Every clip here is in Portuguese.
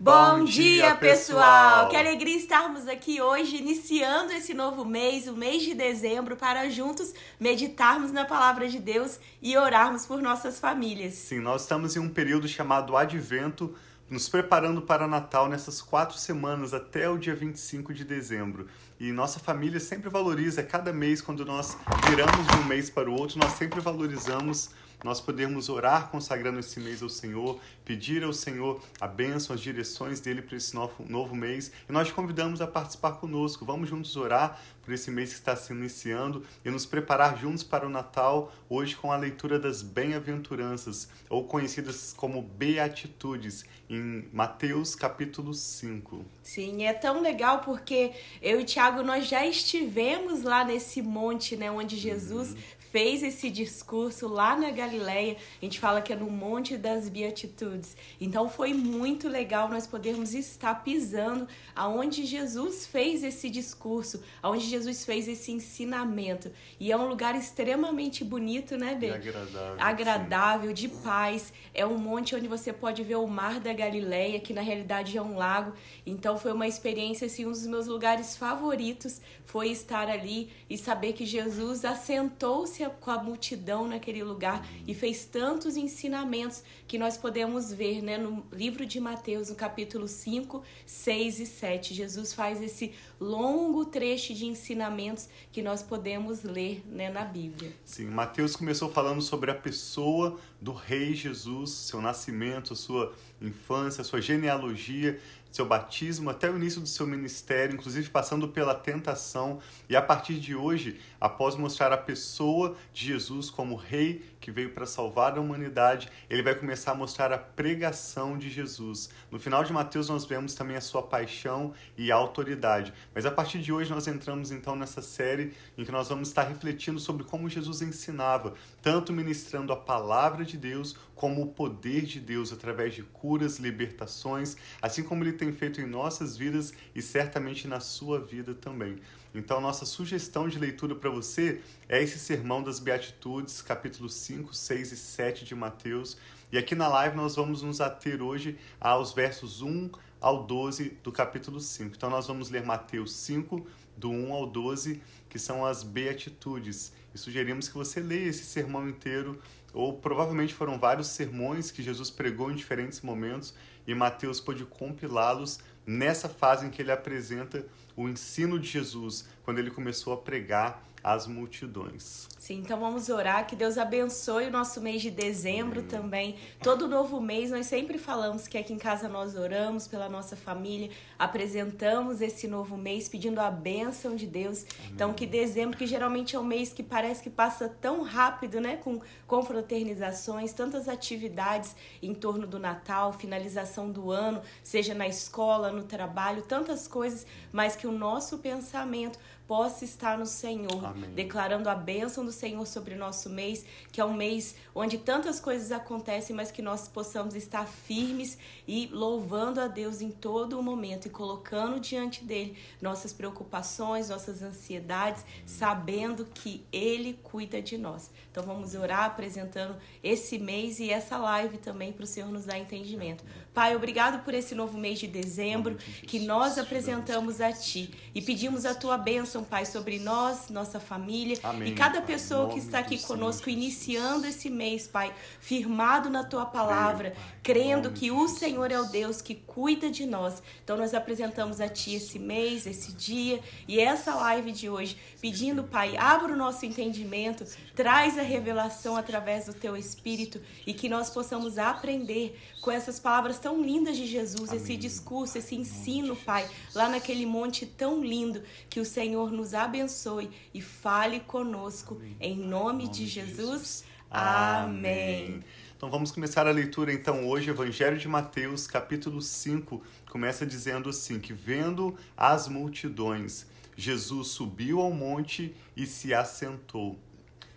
Bom dia, pessoal! Que alegria estarmos aqui hoje, iniciando esse novo mês, o mês de dezembro, para juntos meditarmos na palavra de Deus e orarmos por nossas famílias. Sim, nós estamos em um período chamado Advento, nos preparando para Natal nessas quatro semanas até o dia 25 de dezembro. E nossa família sempre valoriza, cada mês, quando nós viramos de um mês para o outro, nós sempre valorizamos nós podermos orar consagrando esse mês ao Senhor, pedir ao Senhor a bênção, as direções dele para esse novo, novo mês. E nós te convidamos a participar conosco. Vamos juntos orar por esse mês que está se iniciando e nos preparar juntos para o Natal, hoje com a leitura das bem-aventuranças, ou conhecidas como beatitudes, em Mateus capítulo 5. Sim, é tão legal porque eu e Tiago nós já estivemos lá nesse monte, né, onde Jesus uhum fez esse discurso lá na Galileia. A gente fala que é no Monte das Beatitudes. Então foi muito legal nós podermos estar pisando aonde Jesus fez esse discurso, aonde Jesus fez esse ensinamento. E é um lugar extremamente bonito, né, Bê? agradável. Agradável, sim. de paz. É um monte onde você pode ver o mar da Galileia, que na realidade é um lago. Então foi uma experiência assim, um dos meus lugares favoritos foi estar ali e saber que Jesus assentou-se com a multidão naquele lugar e fez tantos ensinamentos que nós podemos ver né, no livro de Mateus, no capítulo 5, 6 e 7. Jesus faz esse longo trecho de ensinamentos que nós podemos ler né, na Bíblia. Sim, Mateus começou falando sobre a pessoa do Rei Jesus, seu nascimento, sua infância, sua genealogia seu batismo até o início do seu ministério, inclusive passando pela tentação. E a partir de hoje, após mostrar a pessoa de Jesus como rei que veio para salvar a humanidade, ele vai começar a mostrar a pregação de Jesus. No final de Mateus nós vemos também a sua paixão e autoridade. Mas a partir de hoje nós entramos então nessa série em que nós vamos estar refletindo sobre como Jesus ensinava, tanto ministrando a palavra de Deus como o poder de Deus através de curas, libertações, assim como ele tem feito em nossas vidas e certamente na sua vida também. Então, nossa sugestão de leitura para você é esse Sermão das Beatitudes, capítulos 5, 6 e 7 de Mateus. E aqui na live nós vamos nos ater hoje aos versos 1 ao 12 do capítulo 5. Então, nós vamos ler Mateus 5, do 1 ao 12, que são as Beatitudes. E sugerimos que você leia esse sermão inteiro, ou provavelmente foram vários sermões que Jesus pregou em diferentes momentos, e Mateus pôde compilá-los nessa fase em que ele apresenta o ensino de Jesus, quando ele começou a pregar às multidões. Sim, então vamos orar que Deus abençoe o nosso mês de dezembro Amém. também. Todo novo mês nós sempre falamos que aqui em casa nós oramos pela nossa família, apresentamos esse novo mês pedindo a bênção de Deus. Amém. Então que dezembro, que geralmente é um mês que parece que passa tão rápido, né, com confraternizações, tantas atividades em torno do Natal, finalização do ano, seja na escola, no trabalho, tantas coisas, mas que o nosso pensamento possa estar no Senhor, Amém. declarando a bênção do Senhor sobre o nosso mês, que é um mês onde tantas coisas acontecem, mas que nós possamos estar firmes e louvando a Deus em todo o momento e colocando diante dele nossas preocupações, nossas ansiedades, sabendo que ele cuida de nós. Então vamos orar apresentando esse mês e essa live também para o Senhor nos dar entendimento. Pai, obrigado por esse novo mês de dezembro que nós apresentamos a ti e pedimos a tua bênção bênção, Pai, sobre nós, nossa família Amém, e cada pessoa que está aqui conosco, iniciando esse mês, Pai, firmado na tua palavra, Amém, crendo que o Senhor é o Deus que cuida de nós. Então, nós apresentamos a Ti esse mês, esse dia e essa live de hoje, pedindo, Pai, abra o nosso entendimento, traz a revelação através do Teu Espírito e que nós possamos aprender com essas palavras tão lindas de Jesus, Amém. esse discurso, esse ensino, Pai, lá naquele monte tão lindo que o Senhor nos abençoe e fale conosco. Amém. Em nome, nome de Jesus. Jesus. Amém. Então vamos começar a leitura então hoje, Evangelho de Mateus, capítulo 5, começa dizendo assim: que vendo as multidões, Jesus subiu ao monte e se assentou.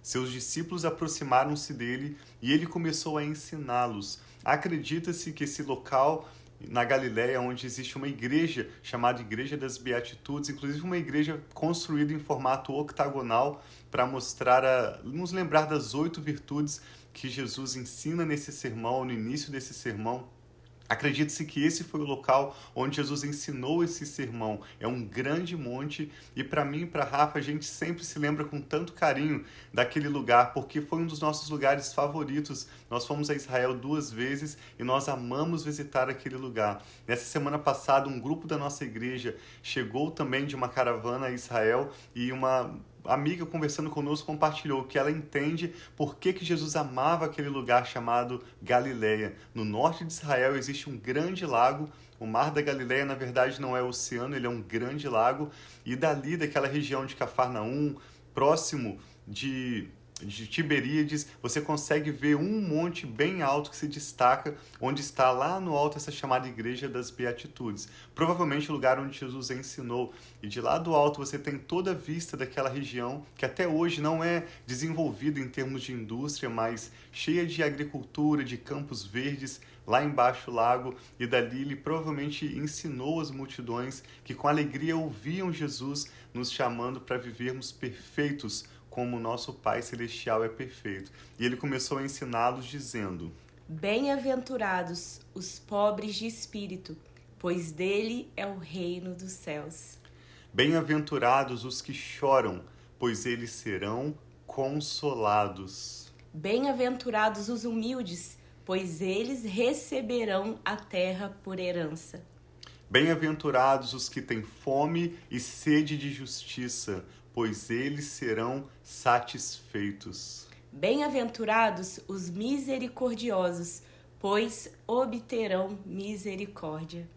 Seus discípulos aproximaram-se dele e ele começou a ensiná-los. Acredita-se que esse local na Galiléia, onde existe uma igreja chamada Igreja das Beatitudes, inclusive uma igreja construída em formato octagonal para mostrar, a, nos lembrar das oito virtudes que Jesus ensina nesse sermão, no início desse sermão. Acredite-se que esse foi o local onde Jesus ensinou esse sermão. É um grande monte e para mim e para Rafa a gente sempre se lembra com tanto carinho daquele lugar porque foi um dos nossos lugares favoritos. Nós fomos a Israel duas vezes e nós amamos visitar aquele lugar. Nessa semana passada um grupo da nossa igreja chegou também de uma caravana a Israel e uma amiga conversando conosco compartilhou que ela entende por que, que Jesus amava aquele lugar chamado Galileia. No norte de Israel existe um grande lago. O Mar da Galileia, na verdade, não é oceano, ele é um grande lago. E dali, daquela região de Cafarnaum, próximo de de Tiberíades, você consegue ver um monte bem alto que se destaca, onde está lá no alto essa chamada Igreja das Beatitudes. Provavelmente o lugar onde Jesus ensinou. E de lá do alto você tem toda a vista daquela região que até hoje não é desenvolvida em termos de indústria, mas cheia de agricultura, de campos verdes, lá embaixo o lago, e dali ele provavelmente ensinou as multidões que com alegria ouviam Jesus nos chamando para vivermos perfeitos como nosso Pai Celestial é perfeito. E ele começou a ensiná-los dizendo: Bem-aventurados os pobres de espírito, pois dele é o reino dos céus. Bem-aventurados os que choram, pois eles serão consolados. Bem-aventurados os humildes, pois eles receberão a terra por herança. Bem-aventurados os que têm fome e sede de justiça, pois eles serão satisfeitos. Bem-aventurados os misericordiosos, pois obterão misericórdia.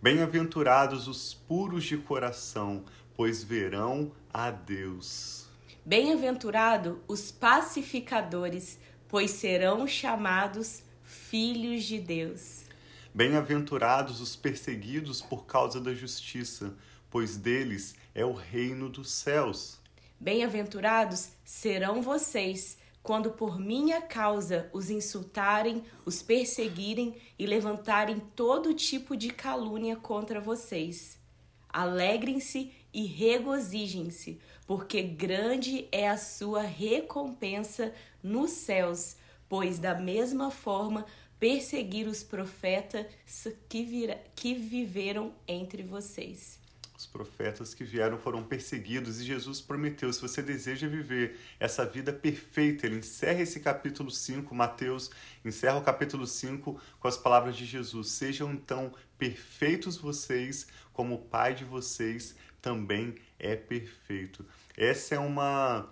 Bem-aventurados os puros de coração, pois verão a Deus. Bem-aventurado os pacificadores, pois serão chamados filhos de Deus. Bem-aventurados os perseguidos por causa da justiça, pois deles é o reino dos céus. Bem-aventurados serão vocês quando por minha causa os insultarem, os perseguirem e levantarem todo tipo de calúnia contra vocês. Alegrem-se e regozijem-se, porque grande é a sua recompensa nos céus, pois da mesma forma perseguir os profetas que, vira, que viveram entre vocês. Os profetas que vieram foram perseguidos e Jesus prometeu: se você deseja viver essa vida perfeita, ele encerra esse capítulo 5, Mateus encerra o capítulo 5 com as palavras de Jesus: Sejam então perfeitos vocês, como o Pai de vocês também é perfeito. Essa é uma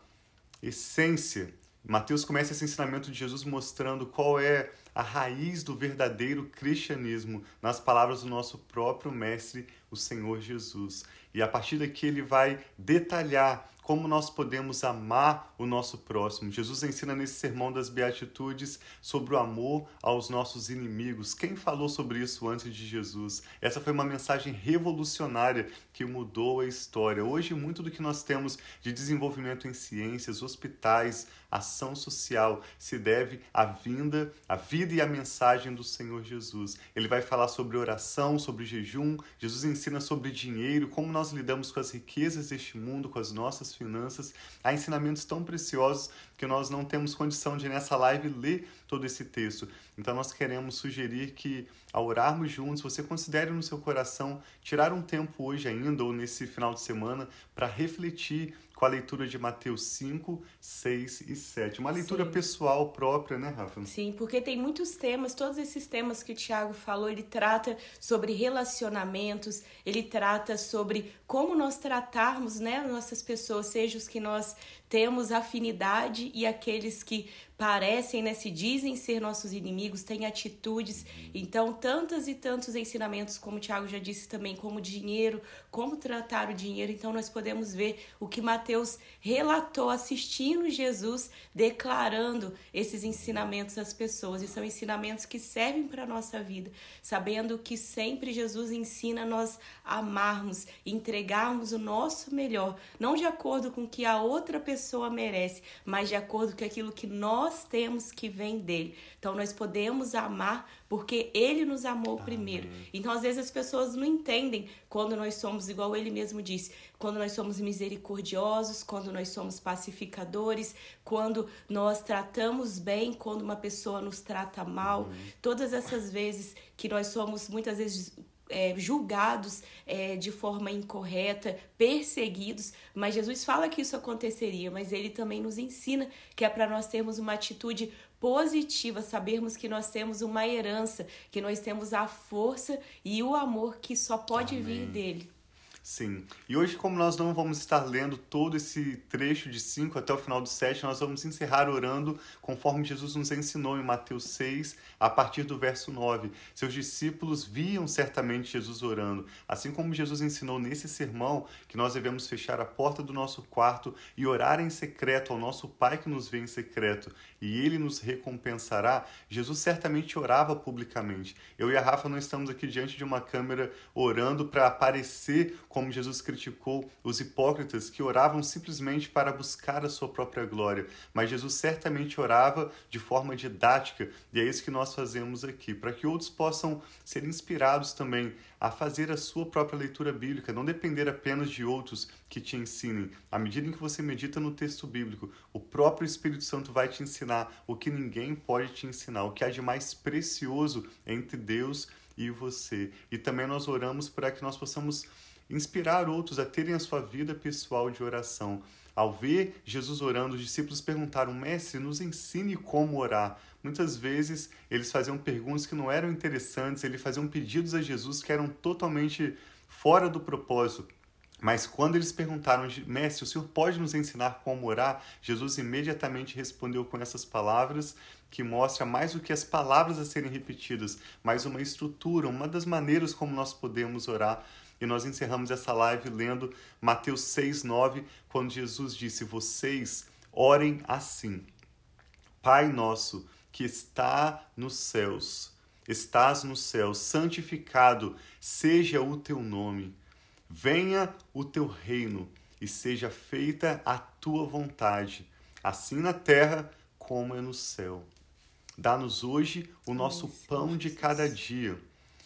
essência. Mateus começa esse ensinamento de Jesus mostrando qual é a raiz do verdadeiro cristianismo nas palavras do nosso próprio mestre, o Senhor Jesus. E a partir daqui ele vai detalhar como nós podemos amar o nosso próximo. Jesus ensina nesse sermão das Beatitudes sobre o amor aos nossos inimigos. Quem falou sobre isso antes de Jesus? Essa foi uma mensagem revolucionária que mudou a história. Hoje, muito do que nós temos de desenvolvimento em ciências, hospitais, ação social se deve à vinda, à vida e à mensagem do Senhor Jesus. Ele vai falar sobre oração, sobre jejum. Jesus ensina sobre dinheiro, como nós lidamos com as riquezas deste mundo, com as nossas finanças. Há ensinamentos tão preciosos que nós não temos condição de nessa live ler todo esse texto. Então nós queremos sugerir que ao orarmos juntos, você considere no seu coração tirar um tempo hoje ainda ou nesse final de semana para refletir com a leitura de Mateus 5, 6 e 7. Uma leitura Sim. pessoal própria, né, Rafa? Sim, porque tem muitos temas, todos esses temas que o Tiago falou, ele trata sobre relacionamentos, ele trata sobre como nós tratarmos né, nossas pessoas, seja os que nós temos afinidade e aqueles que parecem, né, se dizem ser nossos inimigos, têm atitudes. Então, tantos e tantos ensinamentos, como o Tiago já disse também, como dinheiro, como tratar o dinheiro. Então, nós podemos ver o que Mateus relatou assistindo Jesus, declarando esses ensinamentos às pessoas. E são ensinamentos que servem para a nossa vida, sabendo que sempre Jesus ensina nós amarmos, entregarmos o nosso melhor, não de acordo com o que a outra pessoa merece, mas de acordo com aquilo que nós nós temos que vem dele. Então nós podemos amar porque ele nos amou Amém. primeiro. Então às vezes as pessoas não entendem quando nós somos igual ele mesmo disse, quando nós somos misericordiosos, quando nós somos pacificadores, quando nós tratamos bem, quando uma pessoa nos trata mal, todas essas vezes que nós somos muitas vezes é, julgados é, de forma incorreta, perseguidos, mas Jesus fala que isso aconteceria, mas ele também nos ensina que é para nós termos uma atitude positiva, sabermos que nós temos uma herança, que nós temos a força e o amor que só pode Amém. vir dele. Sim. E hoje, como nós não vamos estar lendo todo esse trecho de 5 até o final do 7, nós vamos encerrar orando conforme Jesus nos ensinou em Mateus 6, a partir do verso 9. Seus discípulos viam certamente Jesus orando, assim como Jesus ensinou nesse sermão que nós devemos fechar a porta do nosso quarto e orar em secreto ao nosso Pai que nos vê em secreto, e ele nos recompensará. Jesus certamente orava publicamente. Eu e a Rafa não estamos aqui diante de uma câmera orando para aparecer como Jesus criticou os hipócritas que oravam simplesmente para buscar a sua própria glória. Mas Jesus certamente orava de forma didática, e é isso que nós fazemos aqui, para que outros possam ser inspirados também a fazer a sua própria leitura bíblica, não depender apenas de outros que te ensinem. À medida em que você medita no texto bíblico, o próprio Espírito Santo vai te ensinar o que ninguém pode te ensinar, o que há de mais precioso entre Deus e você. E também nós oramos para que nós possamos inspirar outros a terem a sua vida pessoal de oração. Ao ver Jesus orando, os discípulos perguntaram: Mestre, nos ensine como orar. Muitas vezes eles faziam perguntas que não eram interessantes, eles faziam pedidos a Jesus que eram totalmente fora do propósito. Mas quando eles perguntaram, Mestre, o senhor pode nos ensinar como orar? Jesus imediatamente respondeu com essas palavras que mostra mais do que as palavras a serem repetidas, mas uma estrutura, uma das maneiras como nós podemos orar. E nós encerramos essa live lendo Mateus 6, 9, quando Jesus disse: Vocês orem assim. Pai nosso que está nos céus, estás no céu, santificado seja o teu nome. Venha o teu reino e seja feita a tua vontade, assim na terra como é no céu. Dá-nos hoje o nosso pão de cada dia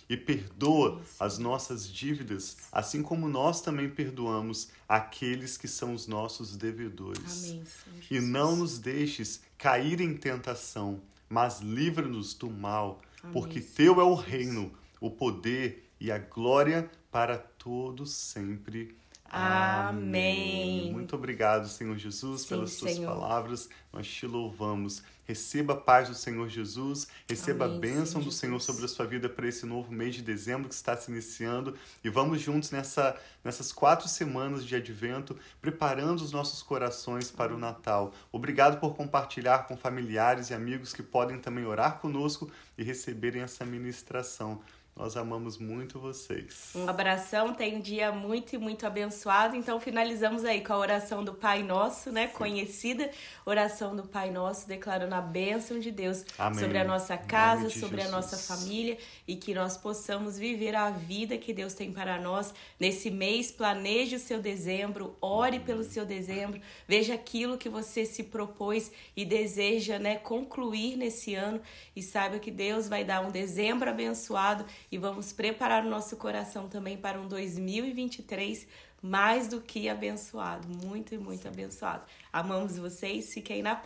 e perdoa as nossas dívidas, assim como nós também perdoamos aqueles que são os nossos devedores. Amém, e não nos deixes cair em tentação, mas livra-nos do mal, Amém, porque teu é o reino, o poder e a glória para todos sempre. Amém. Muito obrigado, Senhor Jesus, Sim, pelas tuas Senhor. palavras. Nós te louvamos. Receba a paz do Senhor Jesus, receba Amém, a bênção do Senhor sobre a sua vida para esse novo mês de dezembro que está se iniciando. E vamos juntos nessa, nessas quatro semanas de advento, preparando os nossos corações para o Natal. Obrigado por compartilhar com familiares e amigos que podem também orar conosco e receberem essa ministração. Nós amamos muito vocês. Um abração, tem um dia muito e muito abençoado. Então finalizamos aí com a oração do Pai Nosso, né? Sim. Conhecida oração do Pai Nosso, declarando a bênção de Deus Amém. sobre a nossa casa, sobre Jesus. a nossa família e que nós possamos viver a vida que Deus tem para nós nesse mês. Planeje o seu dezembro, ore pelo seu dezembro, veja aquilo que você se propôs e deseja, né, concluir nesse ano e saiba que Deus vai dar um dezembro abençoado e vamos preparar o nosso coração também para um 2023 mais do que abençoado, muito e muito abençoado. Amamos vocês, fiquem na paz.